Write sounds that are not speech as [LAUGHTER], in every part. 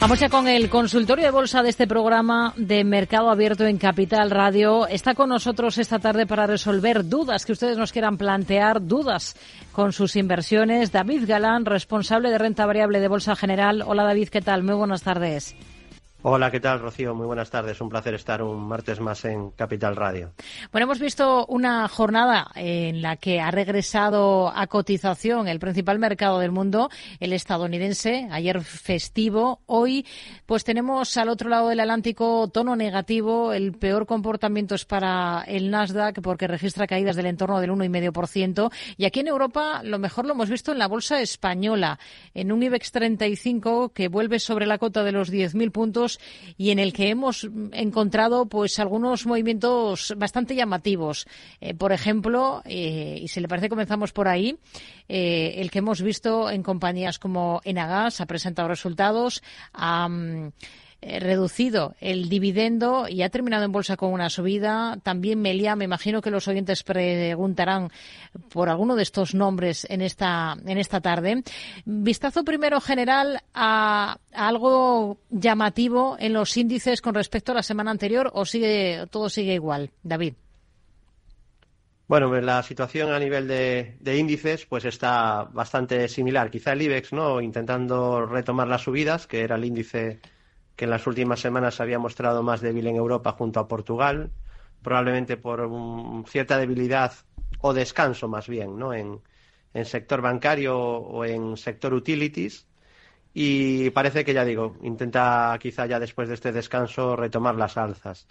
Vamos ya con el consultorio de bolsa de este programa de Mercado Abierto en Capital Radio. Está con nosotros esta tarde para resolver dudas que ustedes nos quieran plantear, dudas con sus inversiones. David Galán, responsable de renta variable de Bolsa General. Hola David, ¿qué tal? Muy buenas tardes. Hola, ¿qué tal, Rocío? Muy buenas tardes. Un placer estar un martes más en Capital Radio. Bueno, hemos visto una jornada en la que ha regresado a cotización el principal mercado del mundo, el estadounidense, ayer festivo. Hoy, pues tenemos al otro lado del Atlántico tono negativo. El peor comportamiento es para el Nasdaq porque registra caídas del entorno del 1,5%. Y aquí en Europa, lo mejor lo hemos visto en la bolsa española, en un IBEX 35 que vuelve sobre la cota de los 10.000 puntos y en el que hemos encontrado pues algunos movimientos bastante llamativos. Eh, por ejemplo, eh, y si le parece comenzamos por ahí, eh, el que hemos visto en compañías como Enagas ha presentado resultados. Eh, reducido el dividendo y ha terminado en bolsa con una subida. También Melia, me imagino que los oyentes preguntarán por alguno de estos nombres en esta, en esta tarde. Vistazo primero general a, algo llamativo en los índices con respecto a la semana anterior o sigue, todo sigue igual, David. Bueno, pues la situación a nivel de, de, índices pues está bastante similar. Quizá el IBEX, ¿no? Intentando retomar las subidas, que era el índice que en las últimas semanas se había mostrado más débil en Europa junto a Portugal, probablemente por cierta debilidad o descanso más bien, ¿no? En, en sector bancario o en sector utilities. Y parece que ya digo, intenta quizá ya después de este descanso retomar las alzas,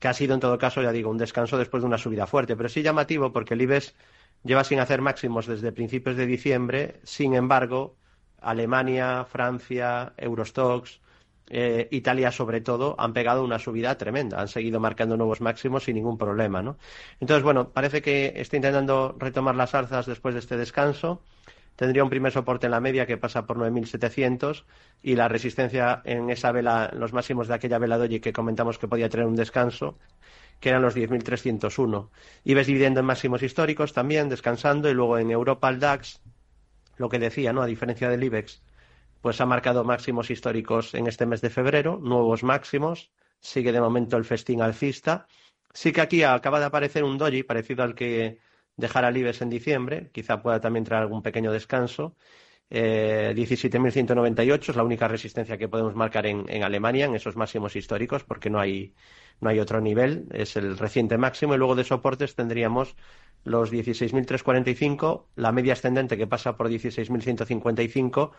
que ha sido en todo caso, ya digo, un descanso después de una subida fuerte, pero sí llamativo porque el IBEX lleva sin hacer máximos desde principios de diciembre, sin embargo, Alemania, Francia, Eurostox, eh, Italia sobre todo, han pegado una subida tremenda, han seguido marcando nuevos máximos sin ningún problema, ¿no? Entonces, bueno, parece que está intentando retomar las alzas después de este descanso. Tendría un primer soporte en la media que pasa por 9.700 y la resistencia en esa vela, los máximos de aquella vela doji que comentamos que podía tener un descanso, que eran los 10.301. Y ves dividendo en máximos históricos también, descansando, y luego en Europa el DAX, lo que decía, ¿no? A diferencia del IBEX, pues ha marcado máximos históricos en este mes de febrero, nuevos máximos, sigue de momento el festín alcista. Sí que aquí acaba de aparecer un doji parecido al que dejara Libes en diciembre, quizá pueda también traer algún pequeño descanso. Eh, 17.198 es la única resistencia que podemos marcar en, en, Alemania, en esos máximos históricos, porque no hay, no hay otro nivel, es el reciente máximo. Y luego de soportes tendríamos los 16.345, la media ascendente que pasa por 16.155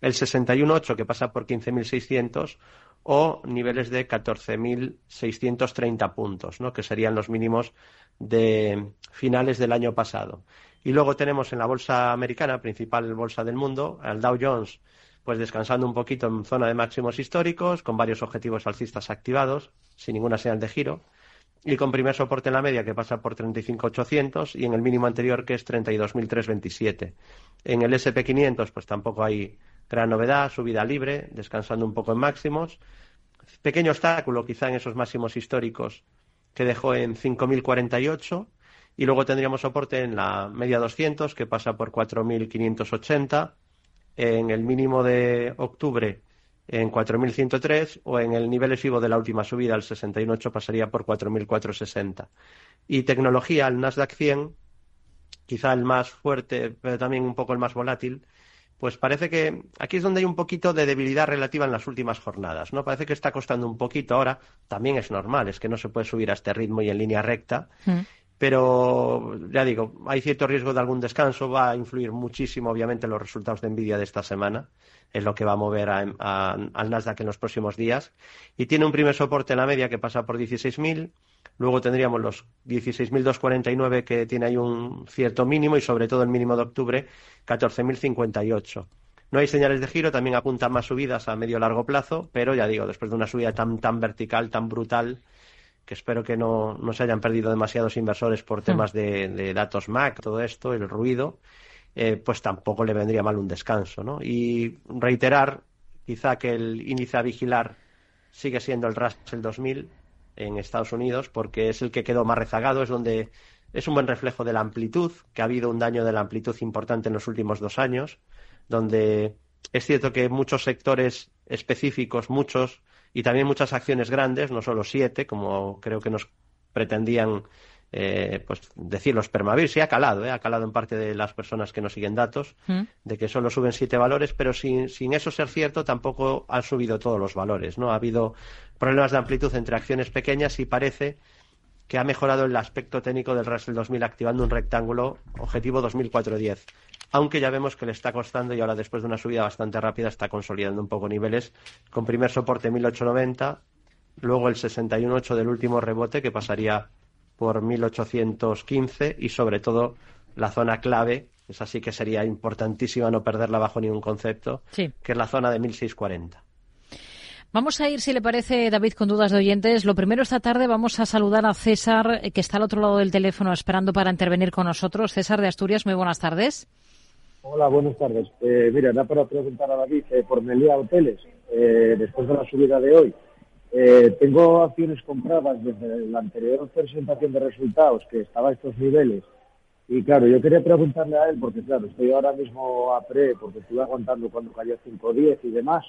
el 61.8 que pasa por 15.600 o niveles de 14.630 puntos, ¿no? que serían los mínimos de finales del año pasado. Y luego tenemos en la bolsa americana, principal bolsa del mundo, al Dow Jones, pues descansando un poquito en zona de máximos históricos, con varios objetivos alcistas activados, sin ninguna señal de giro, y con primer soporte en la media que pasa por 35.800 y en el mínimo anterior que es 32.327. En el SP500 pues tampoco hay Gran novedad, subida libre, descansando un poco en máximos. Pequeño obstáculo quizá en esos máximos históricos que dejó en 5.048 y luego tendríamos soporte en la media 200 que pasa por 4.580, en el mínimo de octubre en 4.103 o en el nivel ESIVO de la última subida, el 68, pasaría por 4.460. Y tecnología, el Nasdaq 100, quizá el más fuerte, pero también un poco el más volátil, pues parece que aquí es donde hay un poquito de debilidad relativa en las últimas jornadas, ¿no? Parece que está costando un poquito ahora, también es normal, es que no se puede subir a este ritmo y en línea recta, mm. Pero ya digo, hay cierto riesgo de algún descanso, va a influir muchísimo obviamente los resultados de Nvidia de esta semana, es lo que va a mover al Nasdaq en los próximos días, y tiene un primer soporte en la media que pasa por 16.000, Luego tendríamos los 16.249 que tiene ahí un cierto mínimo y sobre todo el mínimo de octubre 14.058. No hay señales de giro, también apuntan más subidas a medio largo plazo, pero ya digo, después de una subida tan, tan vertical, tan brutal, que espero que no, se hayan perdido demasiados inversores por temas de, datos Mac, todo esto, el ruido, eh, pues tampoco le vendría mal un descanso. ¿no? Y reiterar, quizá que el índice a vigilar sigue siendo el Russell 2000, en Estados Unidos porque es el que quedó más rezagado, es donde es un buen reflejo de la amplitud, que ha habido un daño de la amplitud importante en los últimos dos años, donde es cierto que muchos sectores específicos, muchos, y también muchas acciones grandes, no solo siete, como creo que nos pretendían eh, pues decir los permavir, sí ha calado, eh, ha calado en parte de las personas que no siguen datos, mm. de que solo suben siete valores, pero sin, sin, eso ser cierto tampoco han subido todos los valores, ¿no? Ha habido problemas de amplitud entre acciones pequeñas y parece que ha mejorado el aspecto técnico del Russell 2000 activando un rectángulo objetivo 2410 aunque ya vemos que le está costando y ahora después de una subida bastante rápida está consolidando un poco niveles con primer soporte 1890, luego el 61.8 del último rebote que pasaría por 1815 y sobre todo la zona clave, es así que sería importantísima no perderla bajo ningún concepto, que es la zona de 1640. Vamos a ir, si le parece, David, con dudas de oyentes. Lo primero esta tarde vamos a saludar a César, que está al otro lado del teléfono esperando para intervenir con nosotros. César de Asturias, muy buenas tardes. Hola, buenas tardes. Eh, mira, da para preguntar a David eh, por Melia Hoteles, eh, después de la subida de hoy. Eh, tengo acciones compradas desde la anterior presentación de resultados, que estaba a estos niveles. Y claro, yo quería preguntarle a él, porque claro, estoy ahora mismo a pre, porque estuve aguantando cuando cayó 5.10 y demás,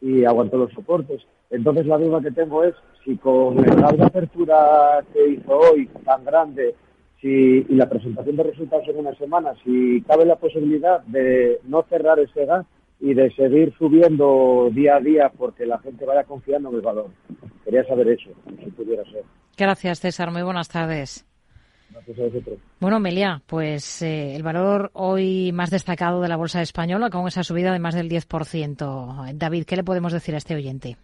y aguantó los soportes. Entonces la duda que tengo es si con el apertura que hizo hoy tan grande si, y la presentación de resultados en una semana, si cabe la posibilidad de no cerrar ese gas y de seguir subiendo día a día porque la gente vaya confiando en el valor. Quería saber eso, si pudiera ser. Gracias, César. Muy buenas tardes. Bueno, Melia, pues eh, el valor hoy más destacado de la bolsa española con esa subida de más del 10%. David, ¿qué le podemos decir a este oyente?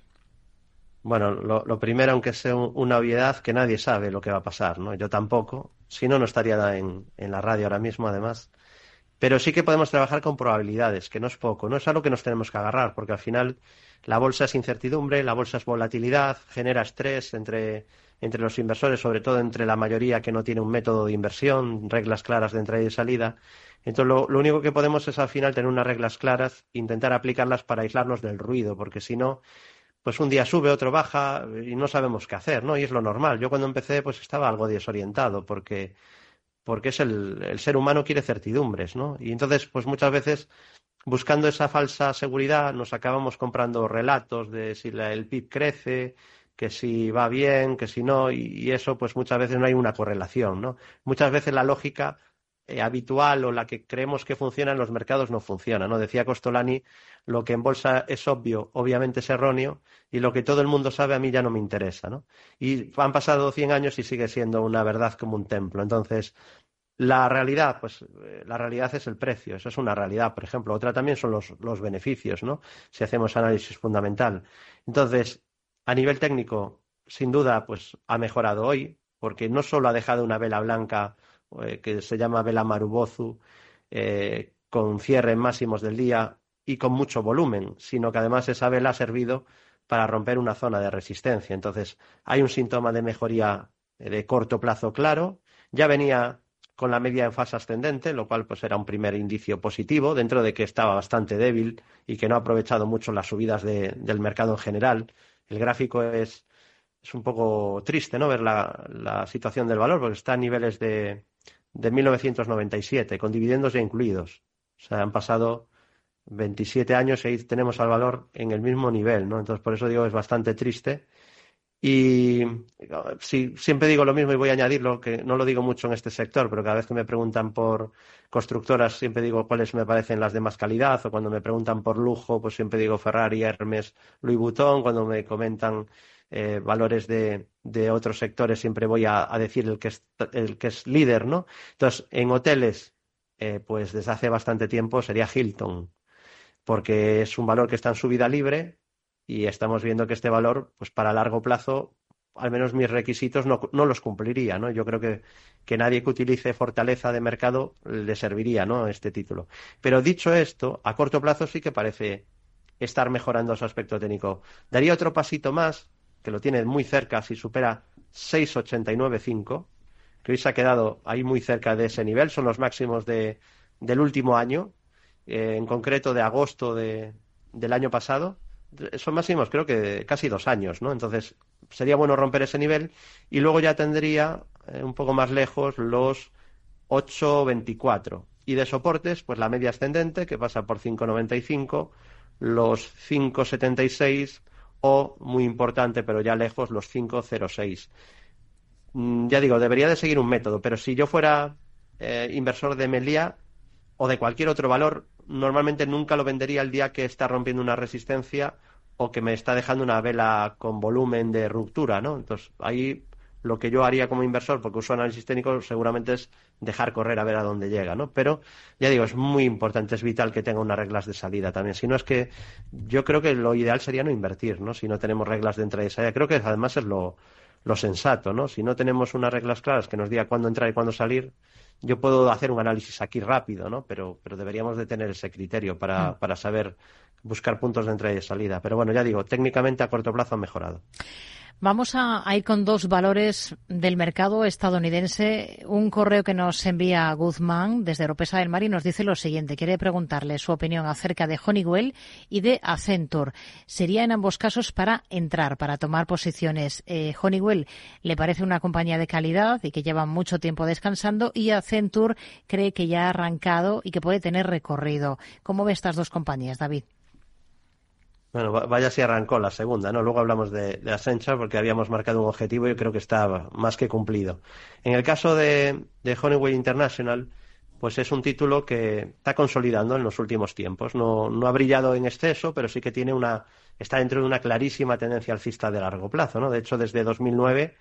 Bueno, lo, primero, aunque sea una obviedad, que nadie sabe lo que va a pasar, ¿no? Yo tampoco. Si no, no estaría en, en la radio ahora mismo, además. Pero sí que podemos trabajar con probabilidades, que no es poco. No es algo que nos tenemos que agarrar, porque al final la bolsa es incertidumbre, la bolsa es volatilidad, genera estrés entre, entre los inversores, sobre todo entre la mayoría que no tiene un método de inversión, reglas claras de entrada y salida. Entonces, lo, lo, único que podemos es al final tener unas reglas claras, intentar aplicarlas para aislarnos del ruido, porque si no, pues un día sube, otro baja y no sabemos qué hacer, ¿no? Y es lo normal. Yo cuando empecé pues estaba algo desorientado porque, porque es el, el ser humano quiere certidumbres, ¿no? Y entonces pues muchas veces buscando esa falsa seguridad nos acabamos comprando relatos de si la, el PIB crece, que si va bien, que si no, y, y, eso pues muchas veces no hay una correlación, ¿no? Muchas veces la lógica eh, habitual o la que creemos que funciona en los mercados no funciona. ¿no? Decía Costolani, lo que en bolsa es obvio, obviamente es erróneo, y lo que todo el mundo sabe a mí ya no me interesa. ¿no? Y han pasado 100 años y sigue siendo una verdad como un templo. Entonces, la realidad, pues eh, la realidad es el precio, eso es una realidad, por ejemplo. Otra también son los, los beneficios, ¿no? Si hacemos análisis fundamental. Entonces, a nivel técnico, sin duda, pues ha mejorado hoy, porque no solo ha dejado una vela blanca eh, que se llama Vela Marubozu, eh, con cierre máximos del día y con mucho volumen, sino que además esa vela ha servido para romper una zona de resistencia. Entonces, hay un síntoma de mejoría de corto plazo claro. Ya venía con la media en fase ascendente, lo cual pues era un primer indicio positivo, dentro de que estaba bastante débil y que no ha aprovechado mucho las subidas del mercado en general. El gráfico es, es un poco triste, ¿no? Ver la situación del valor, porque está a niveles de, de 1997, con dividendos ya incluidos. O sea, han pasado 27 años y ahí tenemos al valor en el mismo nivel, ¿no? Entonces, por eso digo, es bastante triste. Y si, siempre digo lo mismo y voy a añadirlo, que no lo digo mucho en este sector, pero cada vez que me preguntan por constructoras, siempre digo cuáles me parecen las de más calidad, o cuando me preguntan por lujo, pues siempre digo Ferrari, Hermes, Louis Vuitton, cuando me comentan eh, valores de, de, otros sectores, siempre voy a, a, decir el que, es, el que es líder, ¿no? Entonces, en hoteles, eh, pues desde hace bastante tiempo sería Hilton, porque es un valor que está en subida libre y estamos viendo que este valor, pues para largo plazo, al menos mis requisitos no, no los cumpliría, ¿no? Yo creo que, que, nadie que utilice fortaleza de mercado le serviría, ¿no? Este título. Pero dicho esto, a corto plazo sí que parece estar mejorando su aspecto técnico. Daría otro pasito más que lo tiene muy cerca, si supera 6,89,5, que se ha quedado ahí muy cerca de ese nivel, son los máximos de, del último año, eh, en concreto de agosto de, del año pasado. Son máximos creo que casi dos años, ¿no? Entonces sería bueno romper ese nivel y luego ya tendría eh, un poco más lejos los 8,24. Y de soportes, pues la media ascendente, que pasa por 5,95, los 5,76 o, muy importante, pero ya lejos, los 5,06. Mm, ya digo, debería de seguir un método, pero si yo fuera eh, inversor de Melia o de cualquier otro valor, normalmente nunca lo vendería el día que está rompiendo una resistencia o que me está dejando una vela con volumen de ruptura, ¿no? Entonces, ahí lo que yo haría como inversor, porque uso análisis técnico, seguramente es dejar correr a ver a dónde llega, ¿no? Pero, ya digo, es muy importante, es vital que tenga unas reglas de salida también. Si no es que yo creo que lo ideal sería no invertir, ¿no? Si no tenemos reglas de entrada y salida. Creo que además es lo, lo sensato, ¿no? Si no tenemos unas reglas claras que nos diga cuándo entrar y cuándo salir, yo puedo hacer un análisis aquí rápido, ¿no? Pero, pero deberíamos de tener ese criterio para, mm. para saber buscar puntos de entrada y de salida. Pero bueno, ya digo, técnicamente a corto plazo ha mejorado. Vamos a, ir con dos valores del mercado estadounidense. Un correo que nos envía Guzmán desde Europesa del Mar y nos dice lo siguiente. Quiere preguntarle su opinión acerca de Honeywell y de Accenture. Sería en ambos casos para entrar, para tomar posiciones. Eh, Honeywell le parece una compañía de calidad y que lleva mucho tiempo descansando y Accenture cree que ya ha arrancado y que puede tener recorrido. ¿Cómo ve estas dos compañías, David? Bueno, vaya si arrancó la segunda, ¿no? Luego hablamos de, de Accenture porque habíamos marcado un objetivo y creo que está más que cumplido. En el caso de, de Honeywell International, pues es un título que está consolidando en los últimos tiempos. No, no ha brillado en exceso, pero sí que tiene una, está dentro de una clarísima tendencia alcista de largo plazo, ¿no? De hecho, desde 2009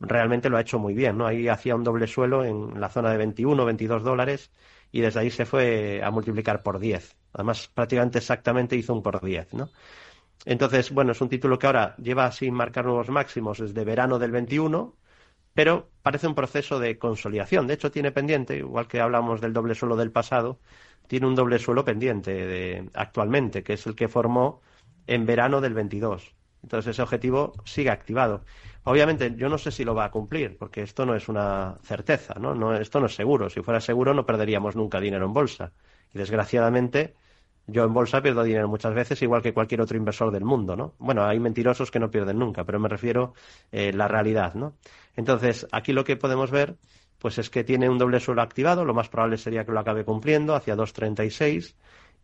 realmente lo ha hecho muy bien, ¿no? Ahí hacía un doble suelo en la zona de 21, 22 dólares y desde ahí se fue a multiplicar por 10. Además, prácticamente exactamente hizo un por 10, ¿no? Entonces, bueno, es un título que ahora lleva sin marcar nuevos máximos desde verano del 21, pero parece un proceso de consolidación. De hecho, tiene pendiente, igual que hablamos del doble suelo del pasado, tiene un doble suelo pendiente de, actualmente, que es el que formó en verano del 22. Entonces, ese objetivo sigue activado. Obviamente, yo no sé si lo va a cumplir, porque esto no es una certeza, ¿no? no esto no es seguro. Si fuera seguro, no perderíamos nunca dinero en bolsa. Y desgraciadamente, yo en bolsa pierdo dinero muchas veces, igual que cualquier otro inversor del mundo, ¿no? Bueno, hay mentirosos que no pierden nunca, pero me refiero eh, la realidad, ¿no? Entonces, aquí lo que podemos ver, pues es que tiene un doble suelo activado, lo más probable sería que lo acabe cumpliendo hacia 2.36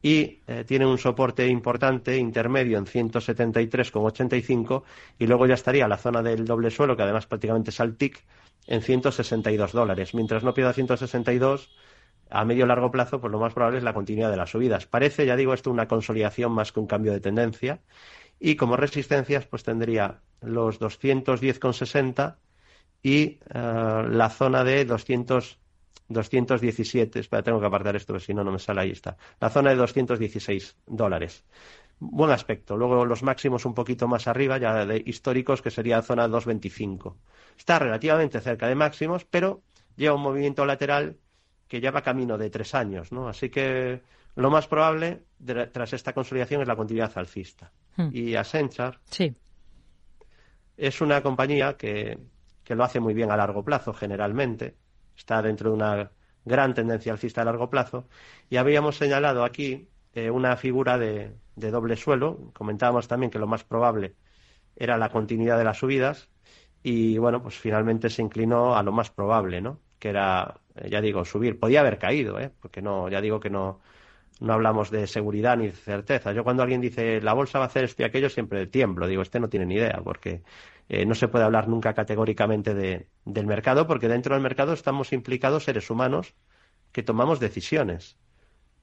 y eh, tiene un soporte importante intermedio en 173,85 y luego ya estaría la zona del doble suelo, que además prácticamente es al TIC, en 162 dólares. Mientras no pierda 162, a medio largo plazo, pues lo más probable es la continuidad de las subidas. Parece, ya digo, esto una consolidación más que un cambio de tendencia. Y como resistencias, pues tendría los 210,60 y eh, la zona de 200 217, espera, tengo que apartar esto, si no, no me sale, ahí está. La zona de 216 dólares. Buen aspecto. Luego los máximos un poquito más arriba, ya de históricos, que sería zona 225. Está relativamente cerca de máximos, pero lleva un movimiento lateral que ya va camino de tres años, ¿no? Así que lo más probable tras esta consolidación es la continuidad alcista. Hmm. Y Accenture sí. es una compañía que, que lo hace muy bien a largo plazo, generalmente está dentro de una gran tendencia alcista a largo plazo. Y habíamos señalado aquí eh, una figura de, doble suelo. Comentábamos también que lo más probable era la continuidad de las subidas. Y bueno, pues finalmente se inclinó a lo más probable, ¿no? Que era, ya digo, subir. Podía haber caído, ¿eh? Porque no, ya digo que no, no hablamos de seguridad ni de certeza. Yo cuando alguien dice la bolsa va a hacer esto y aquello siempre tiemblo. Digo, este no tiene ni idea, porque eh, no se puede hablar nunca categóricamente del mercado, porque dentro del mercado estamos implicados seres humanos que tomamos decisiones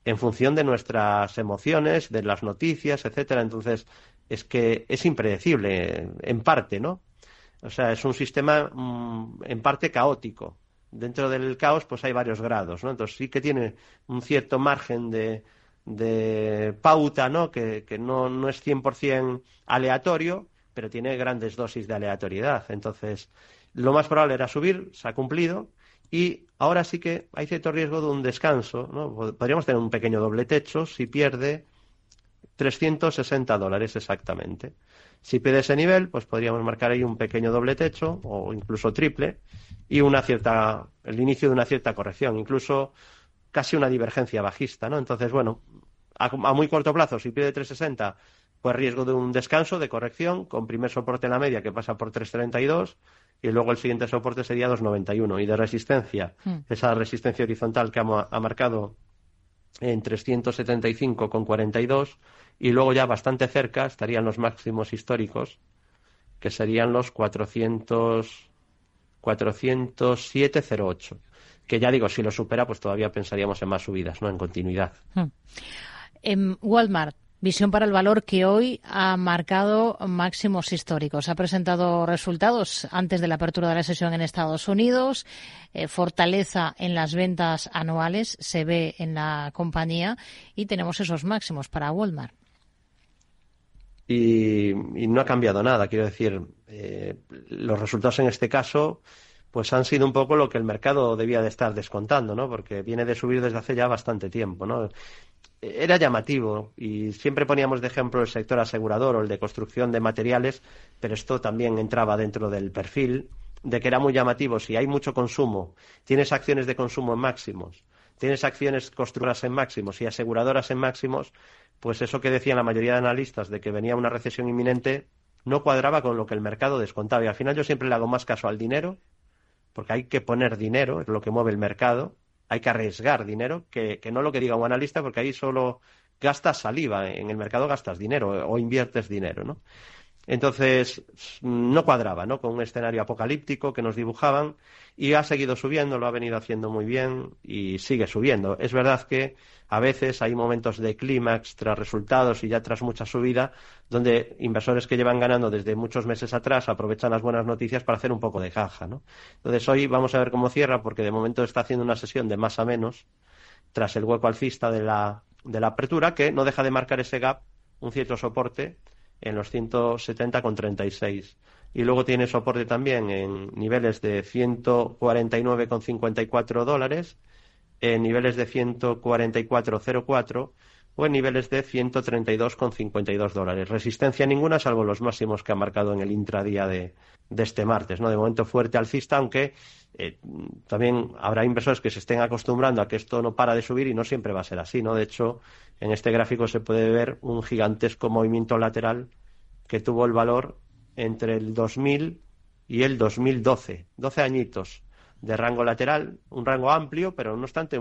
en función de nuestras emociones, de las noticias, etcétera. Entonces, es que es impredecible, en parte, ¿no? O sea, es un sistema mm, en parte caótico. Dentro del caos, pues hay varios grados, ¿no? Entonces sí que tiene un cierto margen de, de pauta, ¿no? Que, que no, no es 100% aleatorio, pero tiene grandes dosis de aleatoriedad. Entonces, lo más probable era subir, se ha cumplido, y ahora sí que hay cierto riesgo de un descanso. ¿no? Podríamos tener un pequeño doble techo si pierde 360 dólares exactamente. Si pierde ese nivel, pues podríamos marcar ahí un pequeño doble techo o incluso triple y una cierta, el inicio de una cierta corrección, incluso casi una divergencia bajista, ¿no? Entonces, bueno, a, a muy corto plazo, si pierde 360, pues riesgo de un descanso, de corrección, con primer soporte en la media que pasa por 3.32 y luego el siguiente soporte sería 2.91. Y de resistencia, hmm. esa resistencia horizontal que ha, marcado en 375,42 y luego ya bastante cerca estarían los máximos históricos, que serían los 400, 407,08. Que ya digo, si lo supera, pues todavía pensaríamos en más subidas, ¿no? En continuidad. Hmm. En Walmart, Visión para el valor que hoy ha marcado máximos históricos. Ha presentado resultados antes de la apertura de la sesión en Estados Unidos. Eh, fortaleza en las ventas anuales se ve en la compañía y tenemos esos máximos para Walmart. Y, no ha cambiado nada. Quiero decir, eh, los resultados en este caso pues han sido un poco lo que el mercado debía de estar descontando, ¿no? Porque viene de subir desde hace ya bastante tiempo, ¿no? era llamativo y siempre poníamos de ejemplo el sector asegurador o el de construcción de materiales, pero esto también entraba dentro del perfil de que era muy llamativo. Si hay mucho consumo, tienes acciones de consumo en máximos, tienes acciones constructoras en máximos y aseguradoras en máximos, pues eso que decían la mayoría de analistas de que venía una recesión inminente no cuadraba con lo que el mercado descontaba. Y al final yo siempre le hago más caso al dinero, porque hay que poner dinero, es lo que mueve el mercado, hay que arriesgar dinero, que, no lo que diga un analista, porque ahí solo gastas saliva, en el mercado gastas dinero o inviertes dinero, ¿no? Entonces, no cuadraba, ¿no? Con un escenario apocalíptico que nos dibujaban y ha seguido subiendo, lo ha venido haciendo muy bien y sigue subiendo. Es verdad que a veces hay momentos de clímax tras resultados y ya tras mucha subida, donde inversores que llevan ganando desde muchos meses atrás aprovechan las buenas noticias para hacer un poco de caja, ¿no? Entonces, hoy vamos a ver cómo cierra, porque de momento está haciendo una sesión de más a menos tras el hueco alcista de la, de la apertura, que no deja de marcar ese gap, un cierto soporte en los 170,36. Y luego tiene soporte también en niveles de 149,54 dólares, en niveles de 144,04 o en niveles de 132,52 dólares. Resistencia ninguna, salvo los máximos que ha marcado en el intradía de, de este martes. ¿no? De momento fuerte alcista, aunque eh, también habrá inversores que se estén acostumbrando a que esto no para de subir y no siempre va a ser así. ¿no? De hecho, en este gráfico se puede ver un gigantesco movimiento lateral que tuvo el valor entre el 2000 y el 2012. 12 añitos de rango lateral, un rango amplio, pero no obstante,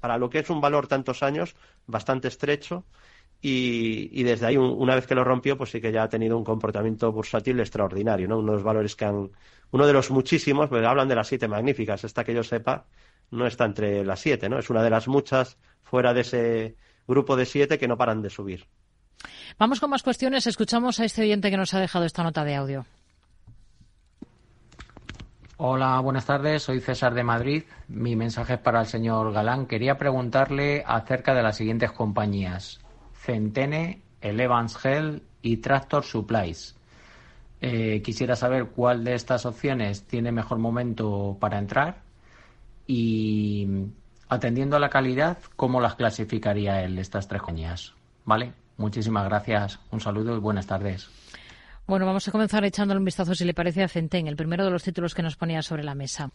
para lo que es un valor tantos años, bastante estrecho. Y, desde ahí, una vez que lo rompió, pues sí que ya ha tenido un comportamiento bursátil extraordinario, ¿no? Uno de los valores que han, uno de los muchísimos, pero hablan de las siete magníficas. Esta que yo sepa no está entre las siete, ¿no? Es una de las muchas fuera de ese grupo de siete que no paran de subir. Vamos con más cuestiones. Escuchamos a este oyente que nos ha dejado esta nota de audio. Hola, buenas tardes. Soy César de Madrid. Mi mensaje es para el señor Galán. Quería preguntarle acerca de las siguientes compañías: Centene, Elevance Health y Tractor Supplies. Eh, quisiera saber cuál de estas opciones tiene mejor momento para entrar y atendiendo a la calidad, ¿cómo las clasificaría él, estas tres compañías? ¿Vale? Muchísimas gracias. Un saludo y buenas tardes. Bueno, vamos a comenzar echándole un vistazo, si le parece, a Centene, el primero de los títulos que nos ponía sobre la mesa.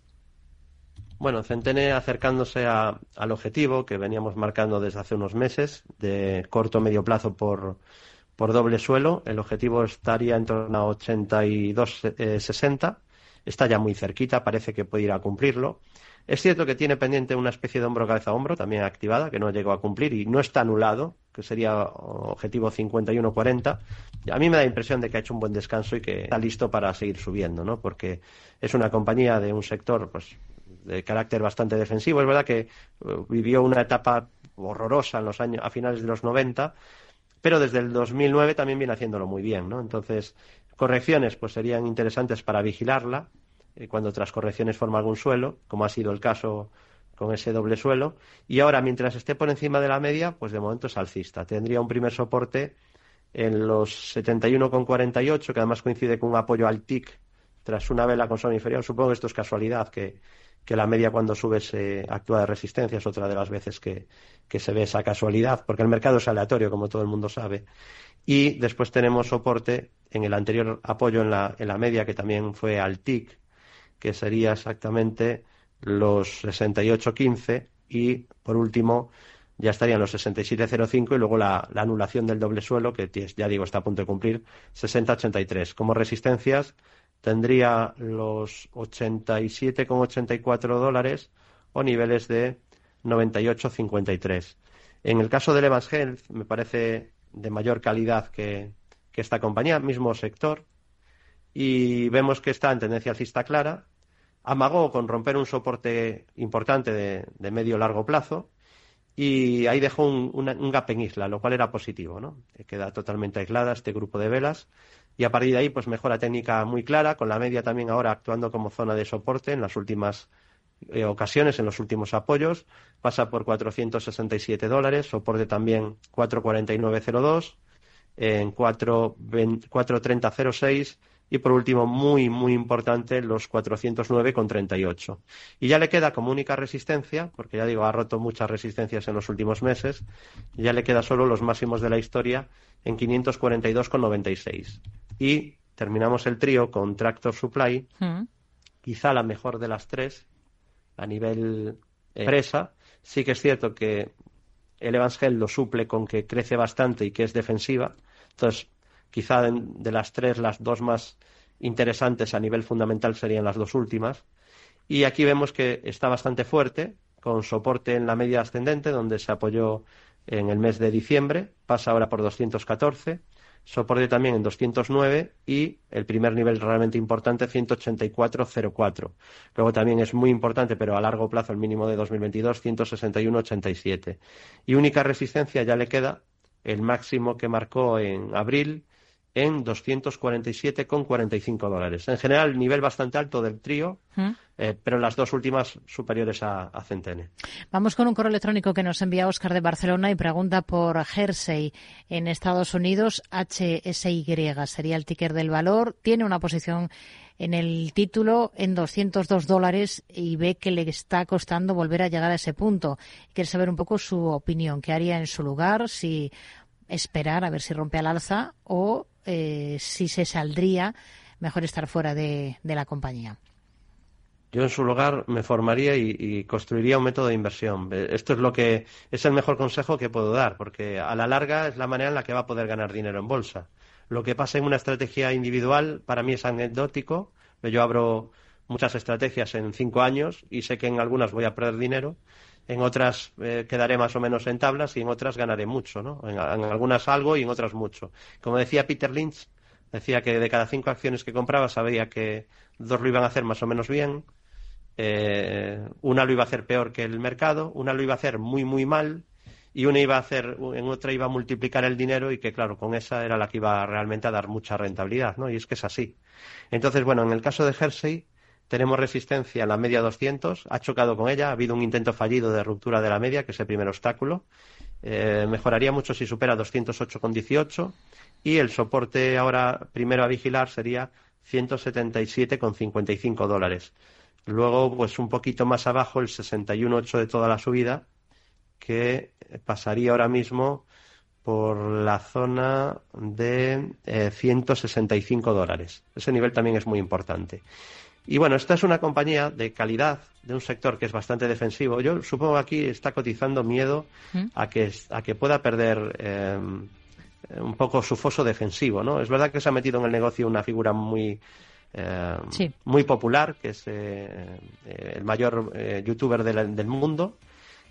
Bueno, Centene acercándose al objetivo que veníamos marcando desde hace unos meses, de corto medio plazo por, por doble suelo. El objetivo estaría en torno a 82,60. Eh, Está ya muy cerquita, parece que puede ir a cumplirlo. Es cierto que tiene pendiente una especie de hombro cabeza hombro también activada que no llegó a cumplir y no está anulado, que sería objetivo 51-40. A mí me da la impresión de que ha hecho un buen descanso y que está listo para seguir subiendo, ¿no? Porque es una compañía de un sector pues de carácter bastante defensivo. Es verdad que eh, vivió una etapa horrorosa en los años a finales de los 90, pero desde el 2009 también viene haciéndolo muy bien, ¿no? Entonces, correcciones pues serían interesantes para vigilarla eh, cuando tras correcciones forma algún suelo, como ha sido el caso con ese doble suelo. Y ahora, mientras esté por encima de la media, pues de momento es alcista. Tendría un primer soporte en los 71,48, que además coincide con un apoyo al TIC tras una vela con zona inferior. Supongo que esto es casualidad, que, la media cuando sube se actúa de resistencia, es otra de las veces que, que, se ve esa casualidad, porque el mercado es aleatorio, como todo el mundo sabe. Y después tenemos soporte en el anterior apoyo en la, en la media, que también fue al TIC, que sería exactamente los 68.15 y por último ya estarían los 67,05 y luego la, anulación del doble suelo, que ya digo está a punto de cumplir, 60,83. Como resistencias tendría los 87,84 dólares o niveles de 98,53. En el caso de Evans Health, me parece de mayor calidad que, esta compañía, mismo sector, y vemos que está en tendencia alcista clara. Amagó con romper un soporte importante de, de medio largo plazo y ahí dejó un, gap en isla, lo cual era positivo, ¿no? Queda totalmente aislada este grupo de velas y a partir de ahí, pues mejora técnica muy clara, con la media también ahora actuando como zona de soporte en las últimas eh, ocasiones, en los últimos apoyos, pasa por 467 dólares, soporte también 449.02, en 430.06 y por último, muy, muy importante, los 409,38. Y ya le queda como única resistencia, porque ya digo, ha roto muchas resistencias en los últimos meses, ya le queda solo los máximos de la historia en 542,96. Y terminamos el trío con Tractor Supply, mm. quizá la mejor de las tres a nivel empresa. Sí que es cierto que el Evangel lo suple con que crece bastante y que es defensiva. Entonces, Quizá de, las tres, las dos más interesantes a nivel fundamental serían las dos últimas. Y aquí vemos que está bastante fuerte, con soporte en la media ascendente, donde se apoyó en el mes de diciembre, pasa ahora por 214, soporte también en 209 y el primer nivel realmente importante 184.04. Luego también es muy importante, pero a largo plazo el mínimo de 2022 161.87. Y única resistencia ya le queda el máximo que marcó en abril en 247,45 dólares. En general, nivel bastante alto del trío, ¿Mm? eh, pero las dos últimas superiores a, Centene. Vamos con un correo electrónico que nos envía Oscar de Barcelona y pregunta por Jersey en Estados Unidos. HSY sería el ticker del valor. Tiene una posición en el título en 202 dólares y ve que le está costando volver a llegar a ese punto. Quiere saber un poco su opinión. ¿Qué haría en su lugar? Si esperar a ver si rompe al alza o eh, si se saldría, mejor estar fuera de, la compañía. Yo en su lugar me formaría y, construiría un método de inversión. Esto es lo que es el mejor consejo que puedo dar, porque a la larga es la manera en la que va a poder ganar dinero en bolsa. Lo que pasa en una estrategia individual para mí es anecdótico. Yo abro muchas estrategias en cinco años y sé que en algunas voy a perder dinero en otras eh, quedaré más o menos en tablas y en otras ganaré mucho, ¿no? En, algunas algo y en otras mucho. Como decía Peter Lynch, decía que de cada cinco acciones que compraba sabía que dos lo iban a hacer más o menos bien, eh, una lo iba a hacer peor que el mercado, una lo iba a hacer muy muy mal y una iba a hacer, en otra iba a multiplicar el dinero y que claro, con esa era la que iba realmente a dar mucha rentabilidad, ¿no? Y es que es así. Entonces, bueno, en el caso de Jersey, tenemos resistencia en la media 200, ha chocado con ella, ha habido un intento fallido de ruptura de la media, que es el primer obstáculo. Eh, mejoraría mucho si supera 208,18 y el soporte ahora primero a vigilar sería 177,55 dólares. Luego, pues un poquito más abajo, el 61,8 de toda la subida, que pasaría ahora mismo por la zona de 165 eh, dólares. Ese nivel también es muy importante. Y bueno, esta es una compañía de calidad, de un sector que es bastante defensivo. Yo supongo que aquí está cotizando miedo a que, a que pueda perder eh, un poco su foso defensivo, ¿no? Es verdad que se ha metido en el negocio una figura muy, eh, muy popular, que es eh, el mayor youtuber del mundo,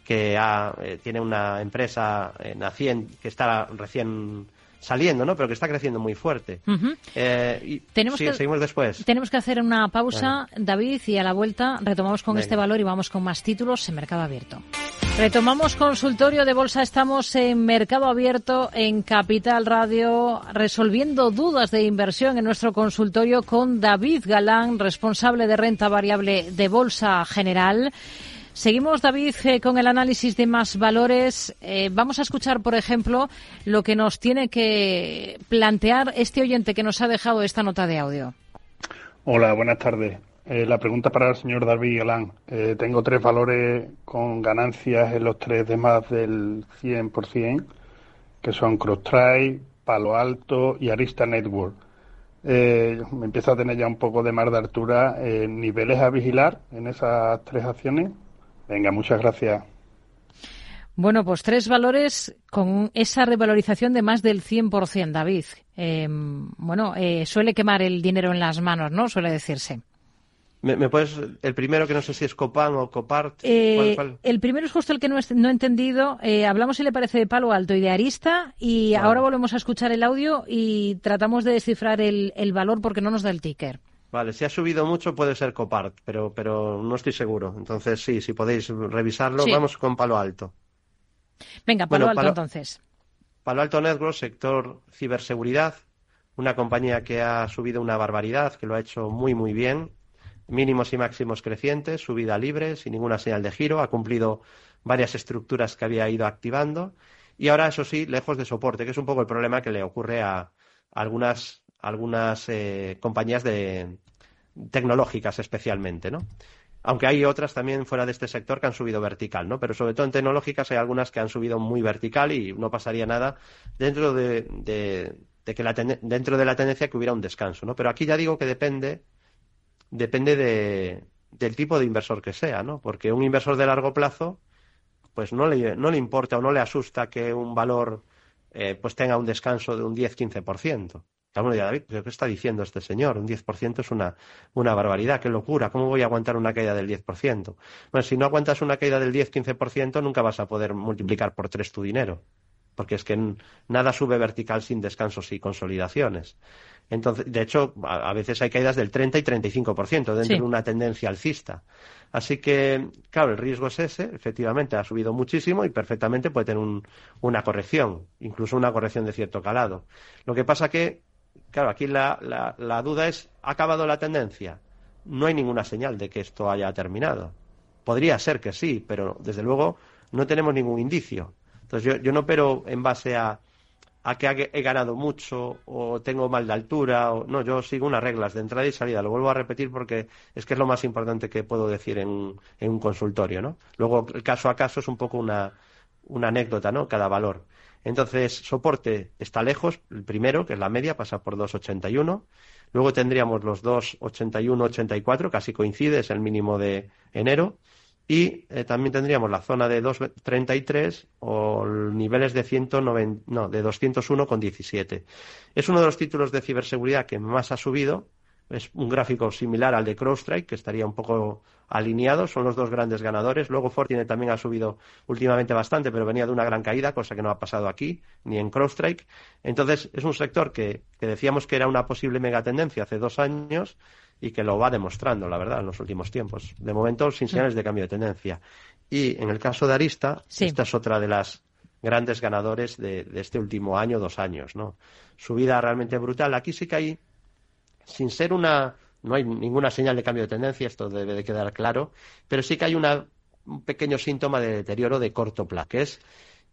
que tiene una empresa que está recién saliendo, ¿no? Pero que está creciendo muy fuerte. Eh, y, tenemos que, seguimos después. Tenemos que hacer una pausa, David, y a la vuelta retomamos con este valor y vamos con más títulos en Mercado Abierto. Retomamos consultorio de bolsa. Estamos en Mercado Abierto, en Capital Radio, resolviendo dudas de inversión en nuestro consultorio con David Galán, responsable de renta variable de Bolsa General. Seguimos, David, eh, con el análisis de más valores. Eh, vamos a escuchar, por ejemplo, lo que nos tiene que plantear este oyente que nos ha dejado esta nota de audio. Hola, buenas tardes. Eh, la pregunta para el señor David Galán. tengo tres valores con ganancias en los tres de más del 100%, que son CrossTrade, Palo Alto y Arista Network. me empiezo a tener ya un poco de mar de altura. ¿Niveles a vigilar en esas tres acciones? Venga, muchas gracias. Bueno, pues tres valores con esa revalorización de más del 100%, David. Em, bueno, eh, suele quemar el dinero en las manos, ¿no? Suele decirse. ¿Me, puedes, el primero que no sé si es Copan o Copart? Eh, el primero es justo el que no, he entendido. Eh, hablamos, si le parece, de Palo Alto y de Arista y ahora volvemos a escuchar el audio y tratamos de descifrar el, valor porque no nos da el ticker. Vale, si ha subido mucho puede ser Copart, pero, pero no estoy seguro. Entonces sí, si podéis revisarlo, vamos con Palo Alto. Venga, Palo Alto entonces. Palo Alto Network, sector ciberseguridad, una compañía que ha subido una barbaridad, que lo ha hecho muy, muy bien mínimos y máximos crecientes, subida libre, sin ninguna señal de giro, ha cumplido varias estructuras que había ido activando y ahora, eso sí, lejos de soporte, que es un poco el problema que le ocurre a algunas, algunas eh, compañías de, tecnológicas especialmente, ¿no? Aunque hay otras también fuera de este sector que han subido vertical, ¿no? Pero sobre todo en tecnológicas hay algunas que han subido muy vertical y no pasaría nada dentro de, de que la dentro de la tendencia que hubiera un descanso, ¿no? Pero aquí ya digo que depende depende de, del tipo de inversor que sea, ¿no? Porque un inversor de largo plazo, pues no le, no le importa o no le asusta que un valor eh, pues tenga un descanso de un 10-15%. Dirá, David, ¿qué está diciendo este señor? Un 10% es una, una barbaridad, qué locura, ¿cómo voy a aguantar una caída del 10%? Bueno, si no aguantas una caída del 10-15%, nunca vas a poder multiplicar por tres tu dinero, porque es que nada sube vertical sin descansos y consolidaciones. Entonces, de hecho, a, veces hay caídas del 30 y 35% dentro de una tendencia alcista. Así que, claro, el riesgo es ese, efectivamente ha subido muchísimo y perfectamente puede tener una corrección, incluso una corrección de cierto calado. Lo que pasa que, claro, aquí la, la duda es, ¿ha acabado la tendencia? No hay ninguna señal de que esto haya terminado. Podría ser que sí, pero desde luego no tenemos ningún indicio. Entonces yo, yo no opero en base a a que he ganado mucho o tengo mal de altura. O... No, yo sigo unas reglas de entrada y salida. Lo vuelvo a repetir porque es que es lo más importante que puedo decir en, en un consultorio, ¿no? Luego, el caso a caso es un poco una, una anécdota, ¿no? Cada valor. Entonces, soporte está lejos, el primero, que es la media, pasa por 2,81. Luego tendríamos los 2,81, 84, casi coincide, es el mínimo de enero. Y eh, también tendríamos la zona de 233 o niveles de, 190, no, de 201,17. Es uno de los títulos de ciberseguridad que más ha subido. Es un gráfico similar al de CrowdStrike, que estaría un poco alineado. Son los dos grandes ganadores. Luego Fortinet también ha subido últimamente bastante, pero venía de una gran caída, cosa que no ha pasado aquí, ni en CrowdStrike. Entonces, es un sector que, que decíamos que era una posible megatendencia hace dos años y que lo va demostrando, la verdad, en los últimos tiempos. De momento, sin señales de cambio de tendencia. Y en el caso de Arista, esta es otra de las grandes ganadores de, este último año, dos años, ¿no? Subida realmente brutal. Aquí sí que hay, sin ser una, no hay ninguna señal de cambio de tendencia, esto debe de quedar claro, pero sí que hay un pequeño síntoma de deterioro de corto plazo, que es,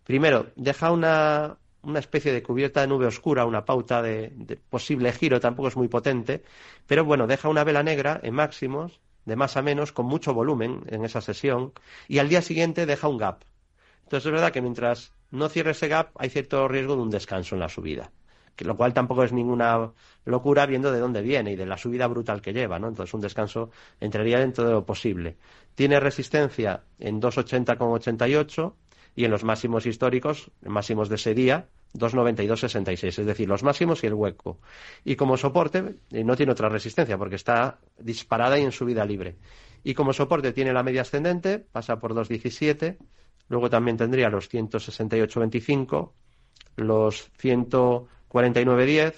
primero, deja una, una especie de cubierta de nube oscura, una pauta de, posible giro, tampoco es muy potente, pero bueno, deja una vela negra en máximos, de más a menos, con mucho volumen en esa sesión, y al día siguiente deja un gap. Entonces es verdad que mientras no cierre ese gap hay cierto riesgo de un descanso en la subida, lo cual tampoco es ninguna locura viendo de dónde viene y de la subida brutal que lleva, ¿no? Entonces un descanso entraría dentro de lo posible. Tiene resistencia en 280,88 y en los máximos históricos, máximos de ese día, 292,66, es decir, los máximos y el hueco. Y como soporte, eh, no tiene otra resistencia porque está disparada y en subida libre. Y como soporte tiene la media ascendente, pasa por 217, luego también tendría los 168,25, los 149,10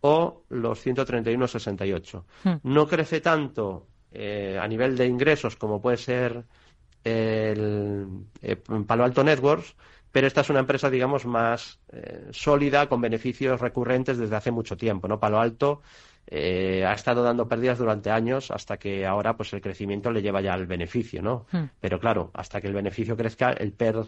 o los 131,68. Hmm. No crece tanto eh, a nivel de ingresos como puede ser el, eh, Palo Alto Networks, pero esta es una empresa, digamos, más eh, sólida, con beneficios recurrentes desde hace mucho tiempo. ¿no? Palo Alto eh, ha estado dando pérdidas durante años hasta que ahora pues el crecimiento le lleva ya al beneficio, ¿no? Hmm. Pero claro, hasta que el beneficio crezca, el PER,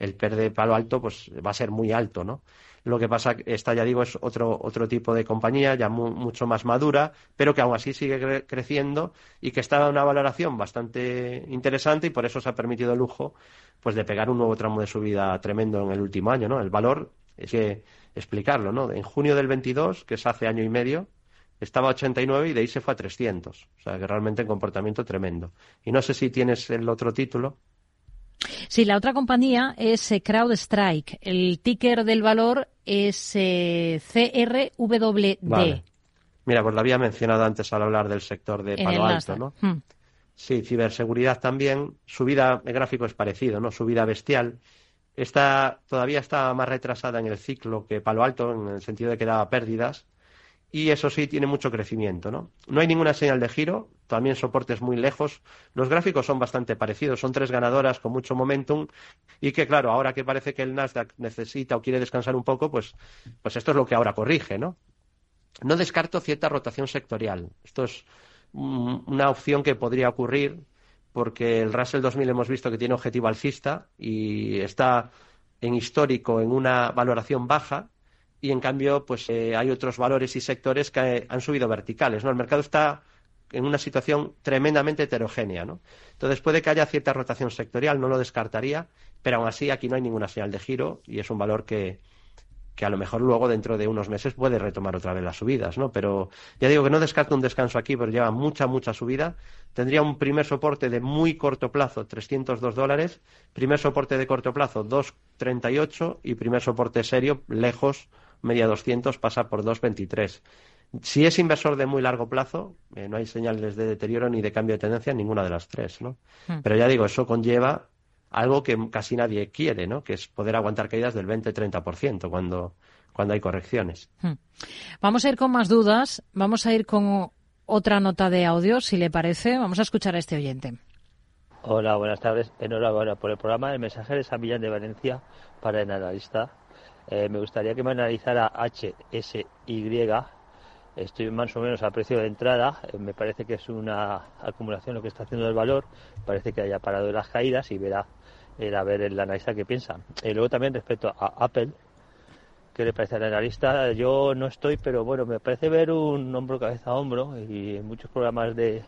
el PER de Palo Alto pues va a ser muy alto, ¿no? Lo que pasa, esta ya digo, es otro, otro tipo de compañía, ya mucho más madura, pero que aún así sigue creciendo y que está en una valoración bastante interesante y por eso se ha permitido el lujo pues de pegar un nuevo tramo de subida tremendo en el último año, ¿no? El valor, es que explicarlo, ¿no? En junio del 22, que es hace año y medio, estaba a 89 y de ahí se fue a 300. O sea, que realmente un comportamiento tremendo. Y no sé si tienes el otro título. Sí, la otra compañía es eh, CrowdStrike. El ticker del valor es eh, CRWD. Mira, pues lo había mencionado antes al hablar del sector de Palo Alto, ¿no? Hmm. Sí, ciberseguridad también. Su vida, el gráfico es parecido, ¿no? Su vida bestial. Está, todavía está más retrasada en el ciclo que Palo Alto, en el sentido de que daba pérdidas y eso sí tiene mucho crecimiento, ¿no? No hay ninguna señal de giro, también soportes muy lejos. Los gráficos son bastante parecidos, son tres ganadoras con mucho momentum y que claro, ahora que parece que el Nasdaq necesita o quiere descansar un poco, pues, pues esto es lo que ahora corrige, ¿no? No descarto cierta rotación sectorial. Esto es una opción que podría ocurrir porque el Russell 2000 hemos visto que tiene objetivo alcista y está en histórico en una valoración baja y en cambio pues eh, hay otros valores y sectores que han subido verticales, ¿no? El mercado está en una situación tremendamente heterogénea, ¿no? Entonces puede que haya cierta rotación sectorial, no lo descartaría, pero aún así aquí no hay ninguna señal de giro y es un valor que, que a lo mejor luego dentro de unos meses puede retomar otra vez las subidas, ¿no? Pero ya digo que no descarto un descanso aquí, pero lleva mucha, mucha subida. Tendría un primer soporte de muy corto plazo, 302 dólares, primer soporte de corto plazo, 238 y primer soporte serio, lejos, media 200 pasa por 2,23. Si es inversor de muy largo plazo, eh, no hay señales de deterioro ni de cambio de tendencia en ninguna de las tres, ¿no? Hmm. Pero ya digo, eso conlleva algo que casi nadie quiere, ¿no? Que es poder aguantar caídas del 20-30% cuando, cuando hay correcciones. Hmm. Vamos a ir con más dudas. Vamos a ir con otra nota de audio, si le parece. Vamos a escuchar a este oyente. Hola, buenas tardes. Enhorabuena por el programa. El mensaje de San Millán de Valencia para el analista eh, me gustaría que me analizara HSY. Estoy más o menos a precio de entrada. Eh, me parece que es una acumulación lo que está haciendo el valor. Parece que haya parado las caídas y verá a ver el analista qué piensa. Y luego también respecto a Apple, ¿qué le parece al analista? Yo no estoy, pero bueno, me parece ver un hombro cabeza a hombro y en muchos programas de,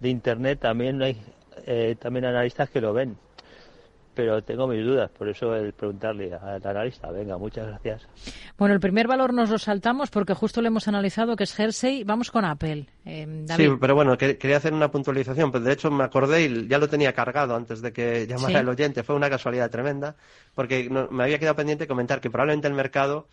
de internet también hay eh, también analistas que lo ven pero tengo mis dudas, por eso el preguntarle al analista. Venga, muchas gracias. Bueno, el primer valor nos lo saltamos porque justo lo hemos analizado, que es Jersey. Vamos con Apple. Eh, sí, pero bueno, quería hacer una puntualización, pero de hecho me acordé y ya lo tenía cargado antes de que llamara el oyente. Fue una casualidad tremenda, porque me había quedado pendiente comentar que probablemente el mercado,